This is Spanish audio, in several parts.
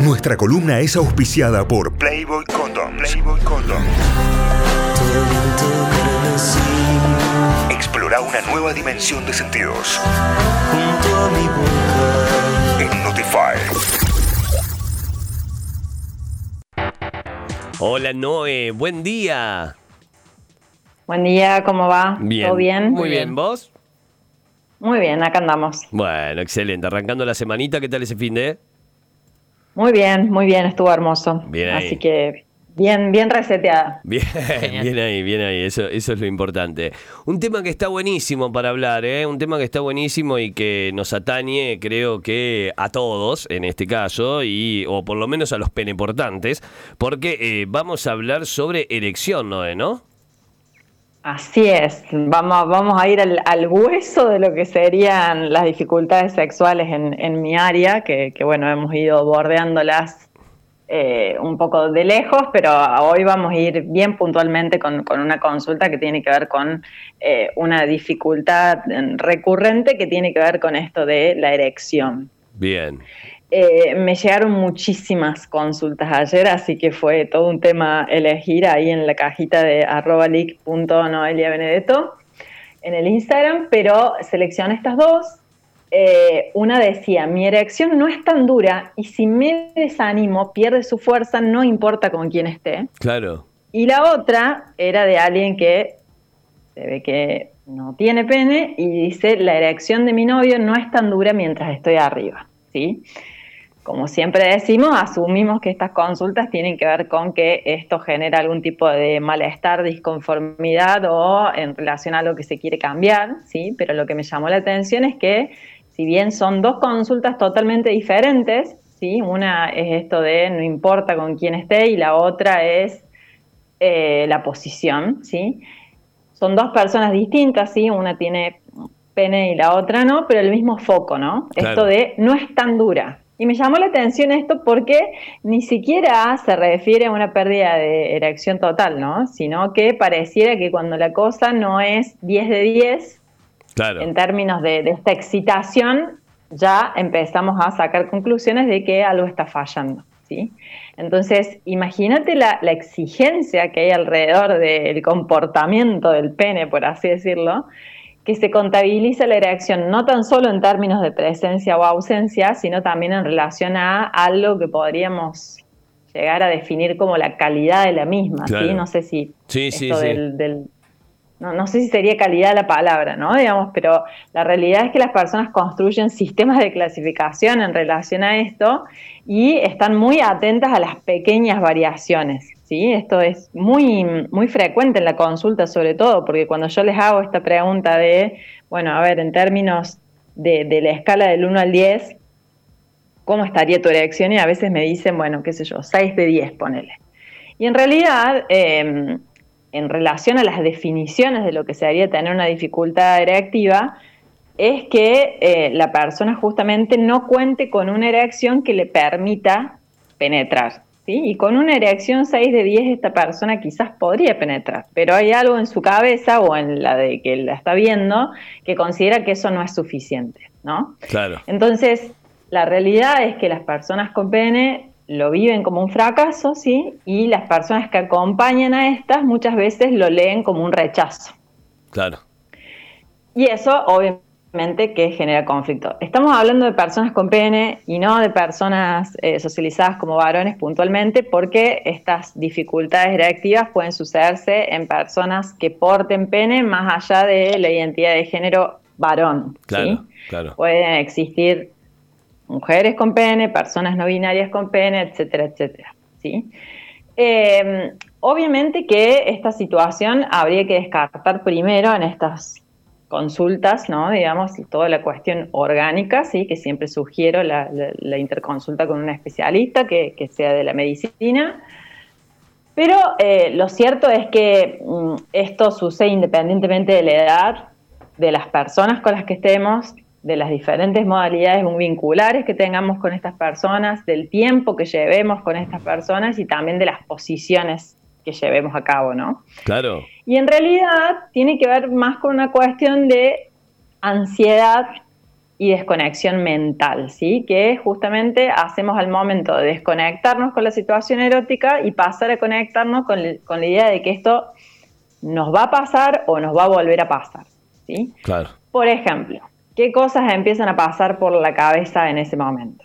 Nuestra columna es auspiciada por Playboy Condom. Playboy Condom. Explora una nueva dimensión de sentidos. En Notify. Hola Noé, buen día. Buen día, ¿cómo va? Bien. ¿Todo bien? Muy bien, ¿vos? Muy bien, acá andamos. Bueno, excelente. Arrancando la semanita, ¿qué tal ese fin de? Muy bien, muy bien, estuvo hermoso. Bien ahí. Así que bien, bien reseteada. Bien, bien ahí, bien ahí, eso, eso es lo importante. Un tema que está buenísimo para hablar, ¿eh? un tema que está buenísimo y que nos atañe, creo que a todos en este caso, y, o por lo menos a los peneportantes, porque eh, vamos a hablar sobre erección, Noé, ¿no? Así es, vamos, vamos a ir al, hueso de lo que serían las dificultades sexuales en, en mi área, que, que, bueno, hemos ido bordeándolas eh, un poco de lejos, pero hoy vamos a ir bien puntualmente con, con una consulta que tiene que ver con eh, una dificultad recurrente que tiene que ver con esto de la erección. Bien. Eh, me llegaron muchísimas consultas ayer, así que fue todo un tema elegir ahí en la cajita de arroba Benedetto en el Instagram, pero seleccioné estas dos. Eh, una decía, mi erección no es tan dura y si me desanimo, pierde su fuerza, no importa con quién esté. Claro. Y la otra era de alguien que se ve que no tiene pene y dice, la erección de mi novio no es tan dura mientras estoy arriba. ¿sí? Como siempre decimos, asumimos que estas consultas tienen que ver con que esto genera algún tipo de malestar, disconformidad o en relación a lo que se quiere cambiar, ¿sí? Pero lo que me llamó la atención es que si bien son dos consultas totalmente diferentes, ¿sí? Una es esto de no importa con quién esté y la otra es eh, la posición, ¿sí? Son dos personas distintas, ¿sí? Una tiene pene y la otra no, pero el mismo foco, ¿no? Claro. Esto de no es tan dura. Y me llamó la atención esto porque ni siquiera se refiere a una pérdida de erección total, ¿no? Sino que pareciera que cuando la cosa no es 10 de 10, Claro. en términos de, de esta excitación, ya empezamos a sacar conclusiones de que algo está fallando, ¿sí? Entonces, imagínate la, la exigencia que hay alrededor del comportamiento del pene, por así decirlo, que se contabiliza la erección no tan solo en términos de presencia o ausencia, sino también en relación a algo que podríamos llegar a definir como la calidad de la misma, Claro. ¿sí? No sé si Sí, sí, esto sí. del, del- no, no sé si sería calidad la palabra, ¿no? Digamos, pero la realidad es que las personas construyen sistemas de clasificación en relación a esto y están muy atentas a las pequeñas variaciones, ¿sí? Esto es muy, muy frecuente en la consulta, sobre todo, porque cuando yo les hago esta pregunta de, bueno, a ver, en términos de, la escala del 1 al 10, ¿cómo estaría tu erección? Y a veces me dicen, bueno, qué sé yo, 6 de 10, ponele. Y en realidad, eh, en relación a las definiciones de lo que sería tener una dificultad erectiva, es que eh, la persona justamente no cuente con una erección que le permita penetrar. ¿sí? Y con una erección 6 de 10 esta persona quizás podría penetrar, pero hay algo en su cabeza o en la de que la está viendo que considera que eso no es suficiente. ¿no? Claro. Entonces, la realidad es que las personas con pene lo viven como un fracaso, ¿sí? Y las personas que acompañan a estas muchas veces lo leen como un rechazo. Claro. Y eso, obviamente, que genera conflicto. Estamos hablando de personas con pene y no de personas eh, socializadas como varones puntualmente, porque estas dificultades reactivas pueden sucederse en personas que porten pene más allá de la identidad de género varón. ¿sí? Claro, claro. Pueden existir mujeres con pene, personas no binarias con pene, etcétera, etcétera. ¿sí? Eh, obviamente que esta situación habría que descartar primero en estas consultas, ¿no? digamos, toda la cuestión orgánica, ¿sí? que siempre sugiero la, interconsulta con un especialista que, que, sea de la medicina. Pero eh, lo cierto es que mm, esto sucede independientemente de la edad, de las personas con las que estemos, de las diferentes modalidades vinculares que tengamos con estas personas, del tiempo que llevemos con estas personas y también de las posiciones que llevemos a cabo, ¿no? Claro. Y en realidad tiene que ver más con una cuestión de ansiedad y desconexión mental, ¿sí? Que justamente hacemos al momento de desconectarnos con la situación erótica y pasar a conectarnos con, con, la idea de que esto nos va a pasar o nos va a volver a pasar, ¿sí? Claro. Por ejemplo, ¿qué cosas empiezan a pasar por la cabeza en ese momento?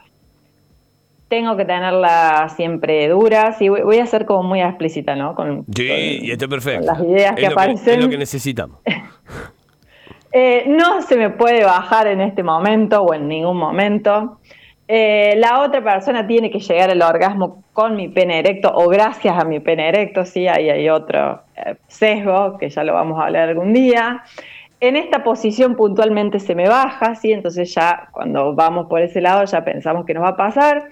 Tengo que tenerla siempre dura, sí, voy a ser como muy explícita, ¿no? Con, sí, y está perfecto. las ideas que aparecen. es lo que necesitamos. Eh, no se me puede bajar en este momento o en ningún momento. Eh, la otra persona tiene que llegar al orgasmo con mi pene erecto o gracias a mi pene erecto, sí, ahí hay otro eh, sesgo que ya lo vamos a hablar algún día. En esta posición puntualmente se me baja, sí, entonces ya cuando vamos por ese lado ya pensamos que nos va a pasar.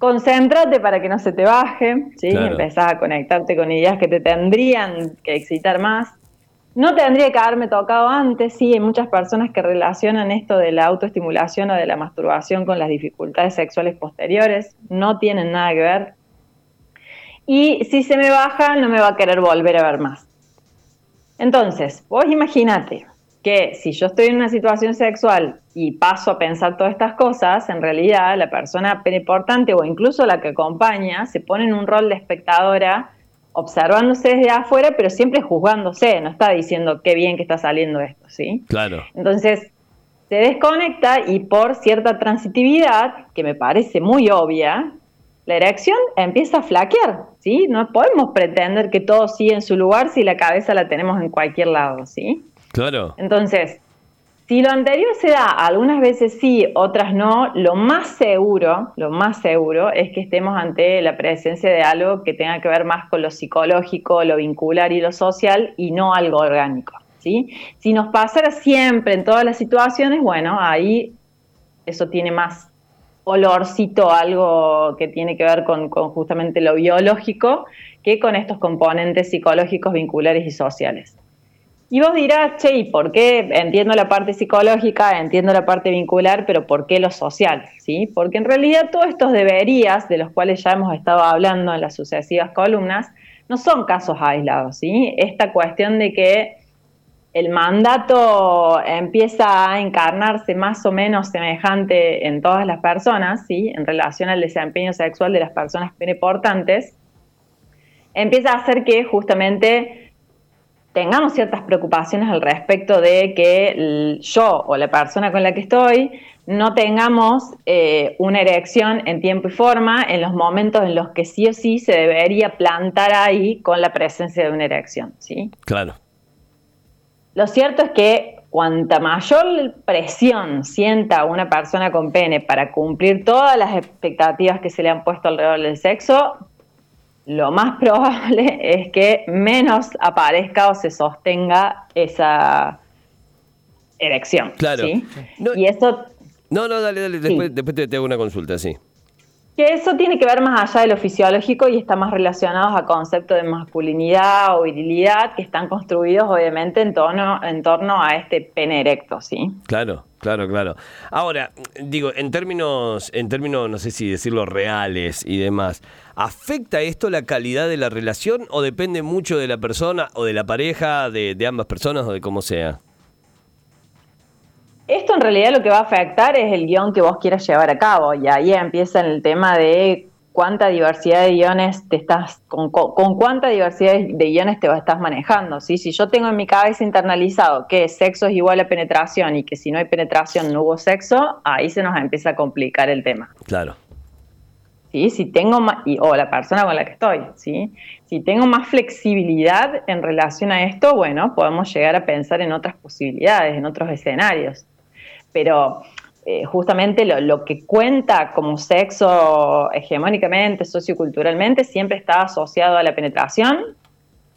Concéntrate para que no se te baje, ¿sí? Empezás a conectarte con ideas que te tendrían que excitar más. No tendría que haberme tocado antes, sí, hay muchas personas que relacionan esto de la autoestimulación o de la masturbación con las dificultades sexuales posteriores, no tienen nada que ver. Y si se me baja, no me va a querer volver a ver más. Entonces, vos imagínate que si yo estoy en una situación sexual y paso a pensar todas estas cosas, en realidad la persona importante o incluso la que acompaña se pone en un rol de espectadora observándose desde afuera, pero siempre juzgándose, no está diciendo qué bien que está saliendo esto, ¿sí? Claro. Entonces, se desconecta y por cierta transitividad, que me parece muy obvia, la erección empieza a flaquear, ¿sí? No podemos pretender que todo sigue en su lugar si la cabeza la tenemos en cualquier lado, ¿sí? Entonces, si lo anterior se da, algunas veces sí, otras no, lo más seguro, lo más seguro es que estemos ante la presencia de algo que tenga que ver más con lo psicológico, lo vincular y lo social y no algo orgánico. ¿sí? Si nos pasara siempre en todas las situaciones, bueno, ahí eso tiene más olorcito, algo que tiene que ver con justamente lo biológico, que con estos componentes psicológicos, vinculares y sociales. Y vos dirás, che, ¿y por qué? Entiendo la parte psicológica, entiendo la parte vincular, pero ¿por qué lo social? ¿Sí? Porque en realidad todos estos deberías, de los cuales ya hemos estado hablando en las sucesivas columnas, no son casos aislados, ¿sí? Esta cuestión de que el mandato empieza a encarnarse más o menos semejante en todas las personas, ¿sí? En relación al desempeño sexual de las personas importantes, empieza a hacer que justamente tengamos ciertas preocupaciones al respecto de que yo o la persona con la que estoy no tengamos eh, una erección en tiempo y forma en los momentos en los que sí o sí se debería plantar ahí con la presencia de una erección, ¿sí? Claro. Lo cierto es que cuanta mayor presión sienta una persona con pene para cumplir todas las expectativas que se le han puesto alrededor del sexo, lo más probable es que menos aparezca o se sostenga esa erección. Claro. No, y eso. No, no, dale, dale. Después, después te, hago una consulta, sí. Que eso tiene que ver más allá de lo fisiológico y está más relacionado a conceptos de masculinidad o virilidad que están construidos, obviamente, en torno, en torno a este pene erecto, ¿sí? Claro. Claro, claro. Ahora, digo, en términos, en términos, no sé si decirlo reales y demás, ¿afecta esto la calidad de la relación o depende mucho de la persona o de la pareja, de, de ambas personas o de cómo sea? Esto en realidad lo que va a afectar es el guion que vos quieras llevar a cabo y ahí empieza el tema de cuánta diversidad de guiones te estás, con, cuánta diversidad de guiones te estás manejando. ¿sí? Si yo tengo en mi cabeza internalizado que sexo es igual a penetración y que si no hay penetración no hubo sexo, ahí se nos empieza a complicar el tema. Claro. ¿Sí? Si tengo más, o la persona con la que estoy, ¿sí? si tengo más flexibilidad en relación a esto, bueno, podemos llegar a pensar en otras posibilidades, en otros escenarios. Pero eh, justamente lo, que cuenta como sexo hegemónicamente, socioculturalmente, siempre está asociado a la penetración,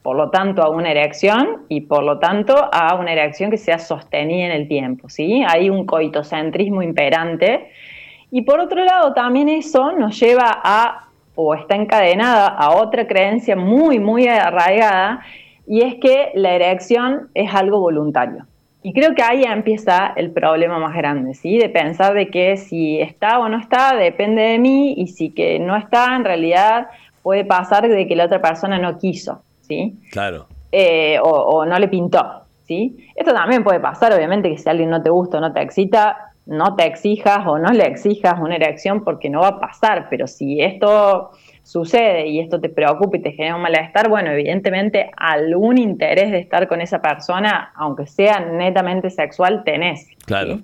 por lo tanto a una erección y por lo tanto a una erección que sea sostenida en el tiempo, ¿sí? Hay un coitocentrismo imperante y por otro lado también eso nos lleva a, o está encadenada a otra creencia muy, muy arraigada y es que la erección es algo voluntario. Y creo que ahí empieza el problema más grande, ¿sí? De pensar de que si está o no está depende de mí y si que no está, en realidad puede pasar de que la otra persona no quiso, ¿sí? Claro. Eh, o, no le pintó, ¿sí? Esto también puede pasar, obviamente, que si alguien no te gusta o no te excita, no te exijas o no le exijas una erección porque no va a pasar, pero si esto sucede y esto te preocupa y te genera un malestar, bueno, evidentemente algún interés de estar con esa persona, aunque sea netamente sexual, tenés. Claro.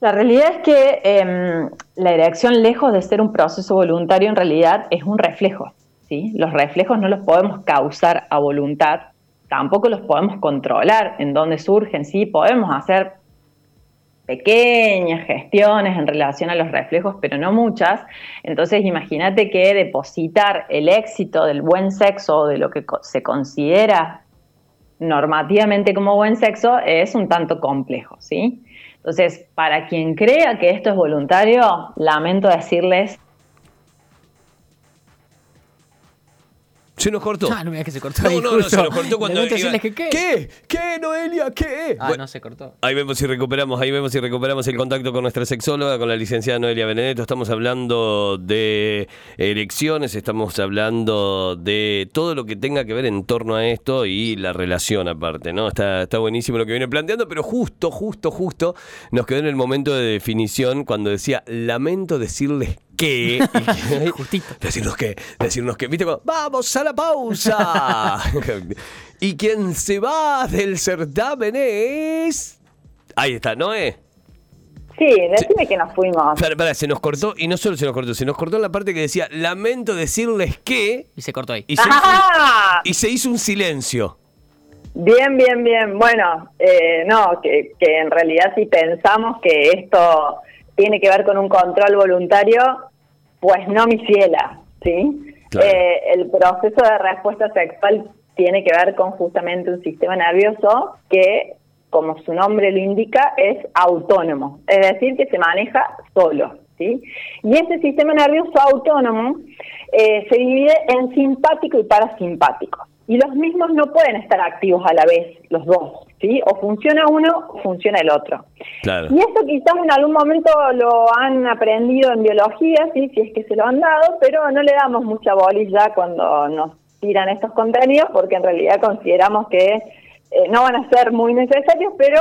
La realidad es que em, la erección, lejos de ser un proceso voluntario, en realidad es un reflejo. ¿sí? Los reflejos no los podemos causar a voluntad, tampoco los podemos controlar en dónde surgen, sí, podemos hacer pequeñas gestiones en relación a los reflejos, pero no muchas. Entonces imagínate que depositar el éxito del buen sexo, de lo que se considera normativamente como buen sexo, es un tanto complejo, ¿sí? Entonces, para quien crea que esto es voluntario, lamento decirles Se nos cortó. Ah, no me digas que se cortó. No, ahí no, no, justo. se nos cortó cuando Lamento iba- decirles que qué. ¿Qué? ¿Qué, Noelia? ¿Qué? Ah, Bueno, no se cortó. Ahí vemos si recuperamos, ahí vemos si recuperamos el contacto con nuestra sexóloga, con la licenciada Noelia Benedetto. Estamos hablando de elecciones, estamos hablando de todo lo que tenga que ver en torno a esto y la relación aparte, ¿no? Está, está buenísimo lo que viene planteando, pero justo, justo, justo nos quedó en el momento de definición cuando decía, lamento decirles que... y que- Justito. Decirnos que, decirnos que, viste, Cuando, vamos a la pausa. y quien se va del certamen es... Ahí está, ¿no es? Sí, decime que nos fuimos. Espera, espera, se nos cortó, y no solo se nos cortó, se nos cortó la parte que decía, lamento decirles que... Y se cortó ahí. Y se, hizo, ¡Ah! y se hizo un silencio. Bien, bien, bien. Bueno, eh, no, que, que en realidad si pensamos que esto tiene que ver con un control voluntario, pues no, mi ciela, ¿sí? Claro. Eh, el proceso de respuesta sexual tiene que ver con justamente un sistema nervioso que, como su nombre lo indica, es autónomo, es decir, que se maneja solo, ¿sí? Y ese sistema nervioso autónomo eh, se divide en simpático y parasimpático. Y los mismos no pueden estar activos a la vez, los dos, ¿sí? O funciona uno o funciona el otro. Claro. Y esto quizás en algún momento lo han aprendido en biología, ¿sí? si es que se lo han dado, pero no le damos mucha bolilla cuando nos tiran estos contenidos porque en realidad consideramos que eh, no van a ser muy necesarios, pero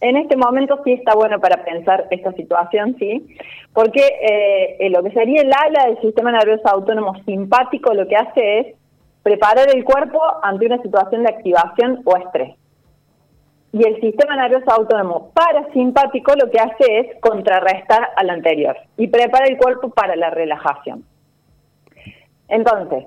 en este momento sí está bueno para pensar esta situación, sí, porque eh, eh, lo que sería el ala del sistema nervioso autónomo simpático lo que hace es preparar el cuerpo ante una situación de activación o estrés. Y el sistema nervioso autónomo parasimpático lo que hace es contrarrestar al anterior y prepara el cuerpo para la relajación. Entonces,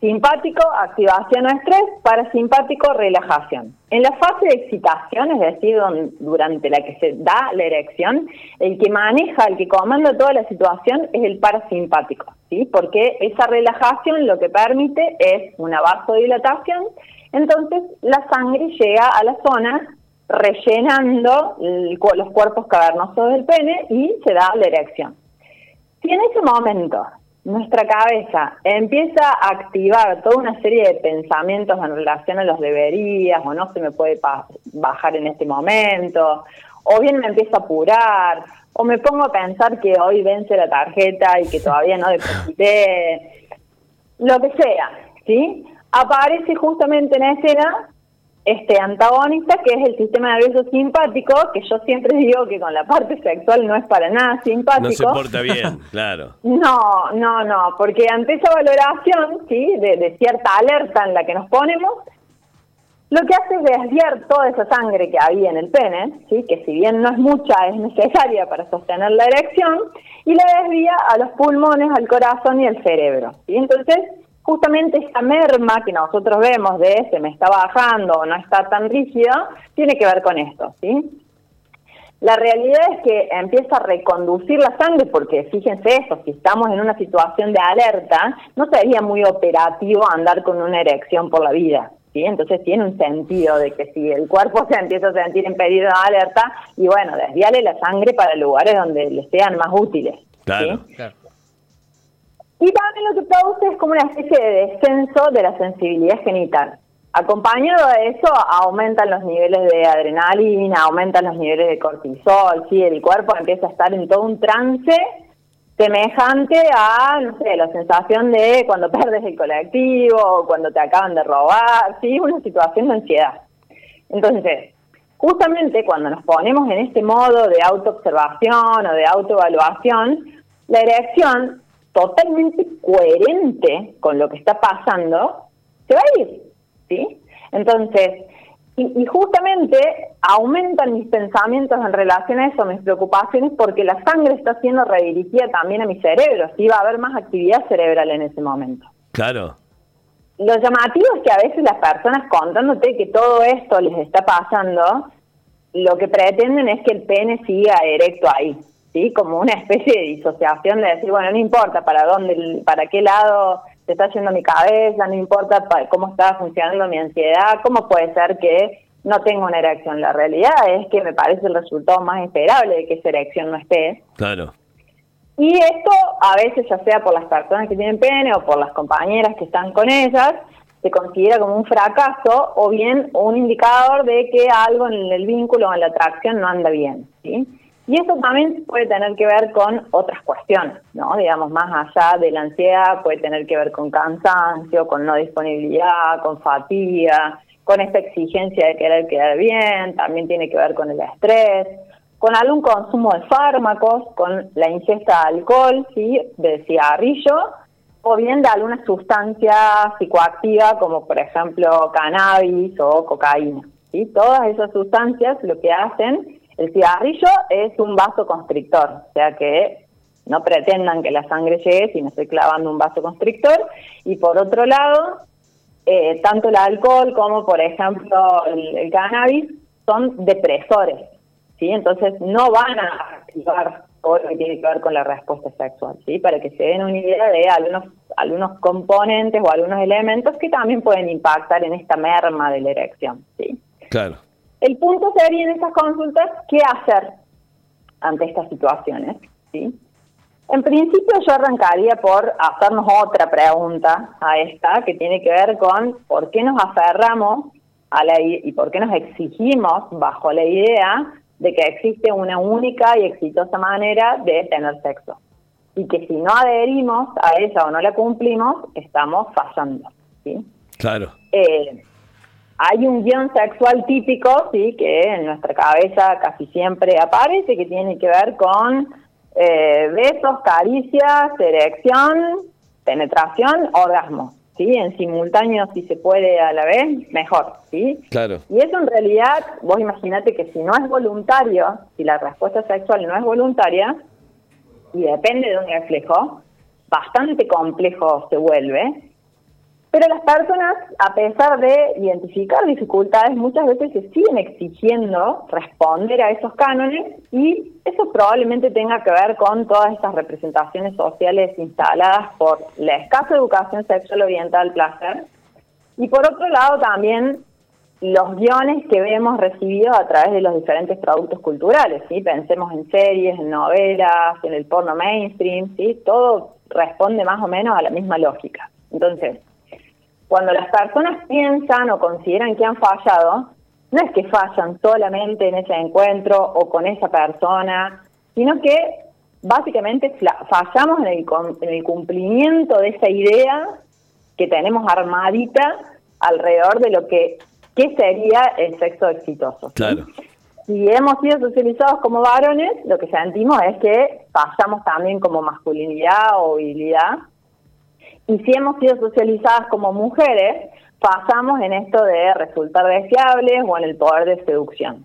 simpático, activación o estrés, parasimpático, relajación. En la fase de excitación, es decir, durante la que se da la erección, el que maneja, el que comanda toda la situación es el parasimpático, ¿sí? Porque esa relajación lo que permite es una vasodilatación, entonces la sangre llega a la zona rellenando los cuerpos cavernosos del pene y se da la erección. Si en ese momento nuestra cabeza empieza a activar toda una serie de pensamientos en relación a los deberías o no se me puede bajar en este momento, o bien me empiezo a apurar, o me pongo a pensar que hoy vence la tarjeta y que todavía no deposité, lo que sea, ¿sí? Aparece justamente en escena este antagonista que es el sistema nervioso simpático, que yo siempre digo que con la parte sexual no es para nada simpático. No se porta bien, claro. No, no, no, porque ante esa valoración, sí, de, de cierta alerta en la que nos ponemos, lo que hace es desviar toda esa sangre que había en el pene, sí, que si bien no es mucha, es necesaria para sostener la erección, y la desvía a los pulmones, al corazón y al cerebro. ¿sí? Entonces, justamente esa merma que nosotros vemos de se me está bajando o no está tan rígida, tiene que ver con esto, ¿sí? La realidad es que empieza a reconducir la sangre, porque fíjense esto, si estamos en una situación de alerta, no sería muy operativo andar con una erección por la vida. ¿sí? Entonces tiene un sentido de que si el cuerpo se empieza a sentir impedido de alerta, y bueno, desviale la sangre para lugares donde le sean más útiles. ¿sí? Claro. Y también lo que produce es como una especie de descenso de la sensibilidad genital. Acompañado de eso, aumentan los niveles de adrenalina, aumentan los niveles de cortisol, ¿sí? el cuerpo empieza a estar en todo un trance semejante a, no sé, la sensación de cuando perdes el colectivo, o cuando te acaban de robar, ¿sí? una situación de ansiedad. Entonces, justamente cuando nos ponemos en este modo de autoobservación o de autoevaluación, la erección totalmente coherente con lo que está pasando, se va a ir, ¿sí? Entonces, y, justamente aumentan mis pensamientos en relación a eso, mis preocupaciones, porque la sangre está siendo redirigida también a mi cerebro, sí va a haber más actividad cerebral en ese momento. Claro. Lo llamativo es que a veces las personas contándote que todo esto les está pasando, lo que pretenden es que el pene siga erecto ahí, ¿sí? Como una especie de disociación de decir, bueno, no importa para dónde, para qué lado se está yendo mi cabeza, no importa cómo está funcionando mi ansiedad, cómo puede ser que no tengo una erección. La realidad es que me parece el resultado más esperable de que esa erección no esté. Claro. Y esto a veces, ya sea por las personas que tienen pene o por las compañeras que están con ellas, se considera como un fracaso o bien un indicador de que algo en el vínculo o en la atracción no anda bien. ¿sí? Y eso también puede tener que ver con otras cuestiones, ¿no? Digamos, más allá de la ansiedad, puede tener que ver con cansancio, con no disponibilidad, con fatiga, con esta exigencia de querer quedar bien, también tiene que ver con el estrés, con algún consumo de fármacos, con la ingesta de alcohol, ¿sí? de cigarrillo, o bien de alguna sustancia psicoactiva como por ejemplo cannabis o cocaína. ¿sí? Todas esas sustancias lo que hacen el cigarrillo es un vaso constrictor, o sea que no pretendan que la sangre llegue si no estoy clavando un vaso constrictor. Y por otro lado, eh, tanto el alcohol como, por ejemplo, el, cannabis son depresores, ¿sí? Entonces no van a activar todo lo que tiene que ver con la respuesta sexual, ¿sí? Para que se den una idea de algunos, algunos componentes o algunos elementos que también pueden impactar en esta merma de la erección, ¿sí? Claro. El punto sería en estas consultas qué hacer ante estas situaciones. ¿sí? En principio yo arrancaría por hacernos otra pregunta a esta que tiene que ver con por qué nos aferramos a la y por qué nos exigimos bajo la idea de que existe una única y exitosa manera de tener sexo. Y que si no adherimos a ella o no la cumplimos, estamos fallando. ¿sí? Claro. Eh, hay un guion sexual típico, sí, que en nuestra cabeza casi siempre aparece, que tiene que ver con eh, besos, caricias, erección, penetración, orgasmo. ¿sí? En simultáneo, si se puede a la vez, mejor. ¿sí? Claro. Y eso en realidad, vos imaginate que si no es voluntario, si la respuesta sexual no es voluntaria, y depende de un reflejo, bastante complejo se vuelve, pero las personas, a pesar de identificar dificultades, muchas veces se siguen exigiendo responder a esos cánones y eso probablemente tenga que ver con todas estas representaciones sociales instaladas por la escasa educación sexual oriental al placer y por otro lado también los guiones que vemos recibidos a través de los diferentes productos culturales, ¿sí? Pensemos en series, en novelas, en el porno mainstream, ¿sí? Todo responde más o menos a la misma lógica. Entonces, cuando las personas piensan o consideran que han fallado, no es que fallan solamente en ese encuentro o con esa persona, sino que básicamente fallamos en el, en el cumplimiento de esa idea que tenemos armadita alrededor de lo que ¿qué sería el sexo exitoso. Claro. Si hemos sido socializados como varones, lo que sentimos es que fallamos también como masculinidad o virilidad y si hemos sido socializadas como mujeres, pasamos en esto de resultar deseables o en el poder de seducción.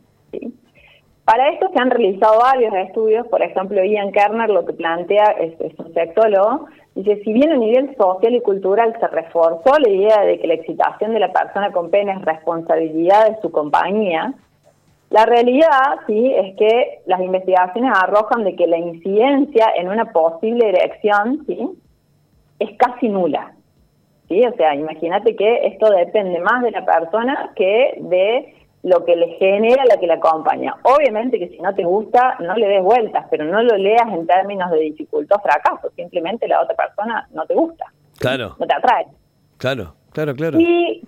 Para esto se han realizado varios estudios, por ejemplo, Ian Kerner lo que plantea es, es, un sexólogo, dice, si bien a nivel social y cultural se reforzó la idea de que la excitación de la persona con pene es responsabilidad de su compañía, la realidad sí es que las investigaciones arrojan de que la incidencia en una posible erección, ¿sí? Es casi nula. ¿sí? O sea, imagínate que esto depende más de la persona que de lo que le genera la que la acompaña. Obviamente que si no te gusta, no le des vueltas, pero no lo leas en términos de dificultad o fracaso, simplemente la otra persona no te gusta. Claro. No te atrae. Claro, claro, claro. Y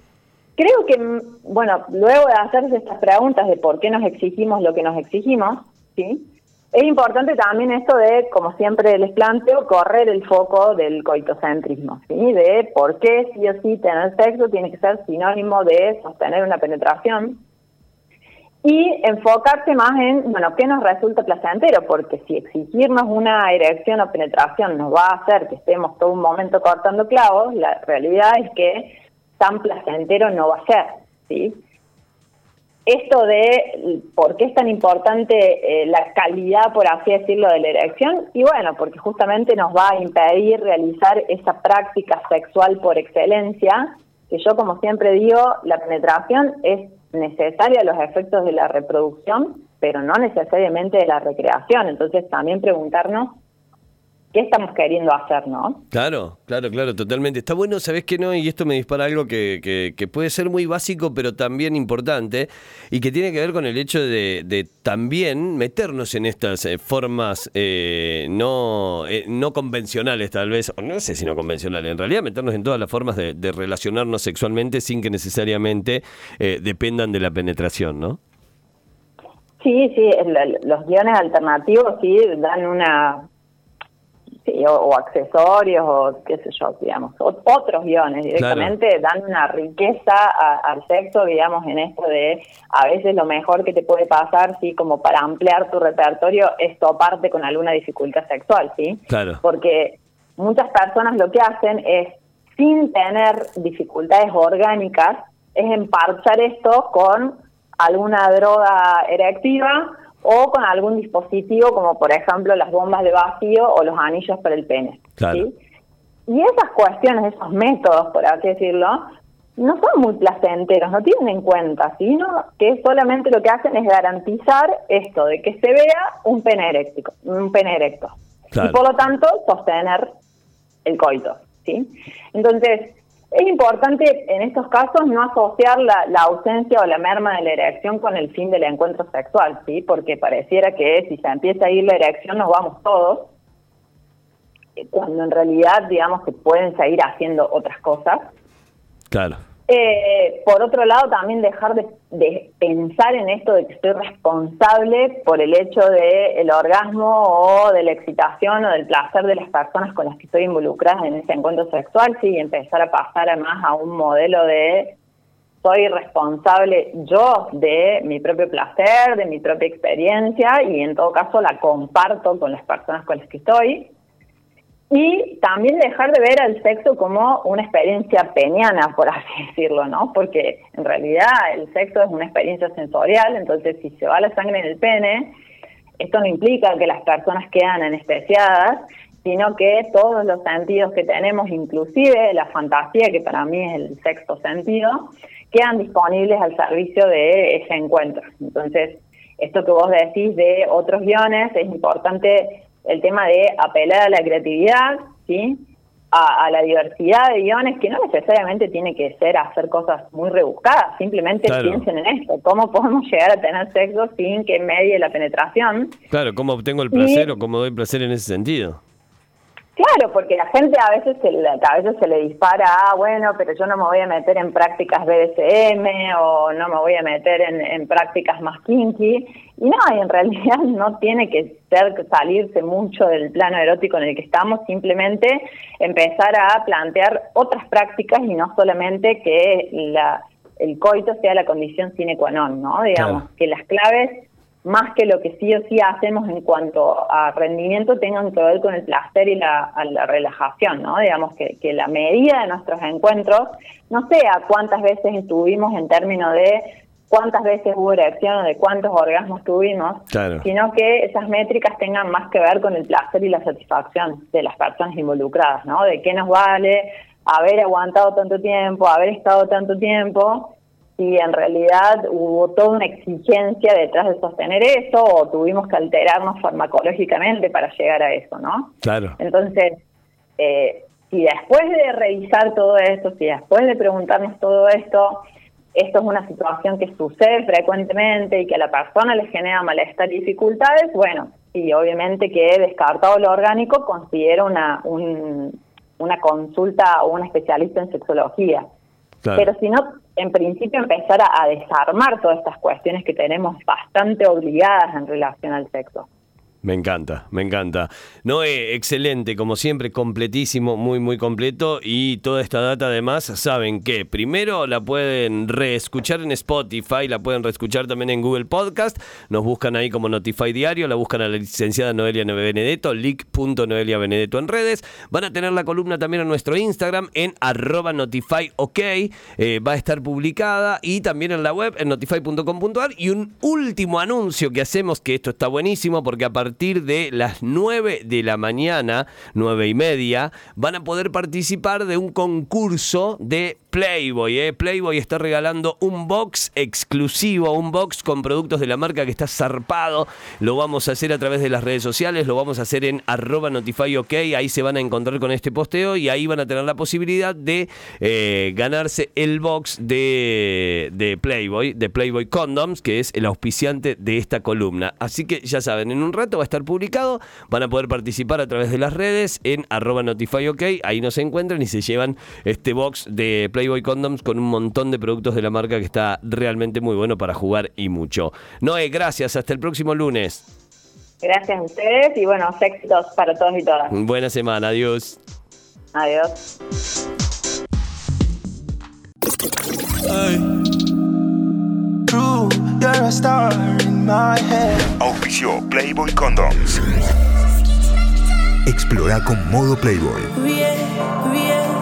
creo que, bueno, luego de hacerse estas preguntas de por qué nos exigimos lo que nos exigimos, ¿sí? Es importante también esto de, como siempre les planteo, correr el foco del coitocentrismo, ¿sí? De por qué sí o sí tener sexo tiene que ser sinónimo de sostener una penetración. y enfocarse más en, bueno, qué nos resulta placentero, porque si exigirnos una erección o penetración nos va a hacer que estemos todo un momento cortando clavos, la realidad es que tan placentero no va a ser, ¿sí? Esto de por qué es tan importante eh, la calidad, por así decirlo, de la erección, y bueno, porque justamente nos va a impedir realizar esa práctica sexual por excelencia, que yo como siempre digo, la penetración es necesaria a los efectos de la reproducción, pero no necesariamente de la recreación. Entonces también preguntarnos qué estamos queriendo hacer, ¿no? Claro, claro, claro, totalmente. Está bueno, ¿sabes qué no? Y esto me dispara algo que, que, puede ser muy básico, pero también importante, y que tiene que ver con el hecho de, también meternos en estas eh, formas eh, no, eh, no convencionales, tal vez, o no sé si no convencionales, en realidad meternos en todas las formas de, de relacionarnos sexualmente sin que necesariamente dependan de la penetración, ¿no? Sí, sí, los guiones alternativos sí dan una o, accesorios o qué sé yo, digamos, otros guiones directamente dan una riqueza al sexo, digamos, en esto de a veces lo mejor que te puede pasar, sí, como para ampliar tu repertorio es toparte con alguna dificultad sexual, sí, claro. porque muchas personas lo que hacen es sin tener dificultades orgánicas es emparchar esto con alguna droga erectiva o con algún dispositivo como por ejemplo las bombas de vacío o los anillos para el pene. Y esas cuestiones, esos métodos, por así decirlo, no son muy placenteros, no tienen en cuenta, sino que solamente lo que hacen es garantizar esto de que se vea un pene eréctico, un pene erecto. Y por lo tanto sostener el coito, ¿sí? Entonces, es importante en estos casos no asociar la, ausencia o la merma de la erección con el fin del encuentro sexual, ¿sí? Porque pareciera que si se empieza a ir la erección nos vamos todos, cuando en realidad digamos que pueden seguir haciendo otras cosas. Claro. Eh, por otro lado, también dejar de, pensar en esto de que estoy responsable por el hecho del el orgasmo o de la excitación o del placer de las personas con las que estoy involucrada en ese encuentro sexual, sí, y empezar a pasar además a un modelo de soy responsable yo de mi propio placer, de mi propia experiencia y en todo caso la comparto con las personas con las que estoy y también dejar de ver al sexo como una experiencia peniana, por así decirlo, ¿no? Porque en realidad el sexo es una experiencia sensorial, entonces si se va la sangre en el pene, esto no implica que las personas quedan anestesiadas, sino que todos los sentidos que tenemos, inclusive la fantasía, que para mí es el sexto sentido, quedan disponibles al servicio de ese encuentro. Entonces, esto que vos decís de otros guiones, es importante el tema de apelar a la creatividad, ¿sí? A, la diversidad de guiones, que no necesariamente tiene que ser hacer cosas muy rebuscadas, simplemente piensen en esto, cómo podemos llegar a tener sexo sin que medie la penetración. Claro, cómo obtengo el placer o cómo doy placer en ese sentido. Claro, porque la gente a veces se le, a veces se le dispara, ah, bueno, pero yo no me voy a meter en prácticas BDSM o no me voy a meter en, prácticas más kinky. Y no, y en realidad no tiene que ser salirse mucho del plano erótico en el que estamos, simplemente empezar a plantear otras prácticas y no solamente que la, el coito sea la condición sine qua non, ¿no? Digamos, que las claves más que lo que sí o sí hacemos en cuanto a rendimiento tengan que ver con el placer y la, relajación, ¿no? Digamos que, que, la medida de nuestros encuentros no sea cuántas veces estuvimos en términos de cuántas veces hubo erección o de cuántos orgasmos tuvimos, sino que esas métricas tengan más que ver con el placer y la satisfacción de las personas involucradas, ¿no? De qué nos vale haber aguantado tanto tiempo, haber estado tanto tiempo si en realidad hubo toda una exigencia detrás de sostener eso o tuvimos que alterarnos farmacológicamente para llegar a eso, ¿no? Claro. Entonces, eh, si después de revisar todo esto, si después de preguntarnos todo esto, esto es una situación que sucede frecuentemente y que a la persona le genera malestar y dificultades, bueno, y obviamente que he descartado lo orgánico, considero una, una consulta o un especialista en sexología. Pero si no, en principio empezar a, desarmar todas estas cuestiones que tenemos bastante obligadas en relación al sexo. Me encanta, me encanta. Noé, excelente, como siempre, completísimo, muy, muy completo. Y toda esta data, además, saben que primero la pueden reescuchar en Spotify, la pueden reescuchar también en Google Podcast. Nos buscan ahí como Notify Diario, la buscan a la licenciada Noelia Benedetto, leak.noelia Benedetto en redes. Van a tener la columna también en nuestro Instagram, en arroba notify ok. Eh, va a estar publicada y también en la web, en notify.com.ar. Y un último anuncio que hacemos, que esto está buenísimo, porque a partir de las 9 de la mañana, 9 y media, van a poder participar de un concurso de Playboy. ¿eh? Playboy está regalando un box exclusivo, un box con productos de la marca que está zarpado. Lo vamos a hacer a través de las redes sociales, lo vamos a hacer en arroba notifyok. Ahí se van a encontrar con este posteo y ahí van a tener la posibilidad de eh, ganarse el box de, de Playboy, de Playboy Condoms, que es el auspiciante de esta columna. Así que ya saben, en un rato va a estar publicado. Van a poder participar a través de las redes en arroba notifyok. Ahí nos encuentran y se llevan este box de Playboy Condoms con un montón de productos de la marca que está realmente muy bueno para jugar y mucho. Noé, gracias. Hasta el próximo lunes. Gracias a ustedes y bueno, éxitos para todos y todas. Buena semana. Adiós. Adiós. Auspicio Playboy Condoms. Explora con modo Playboy. Yeah, yeah.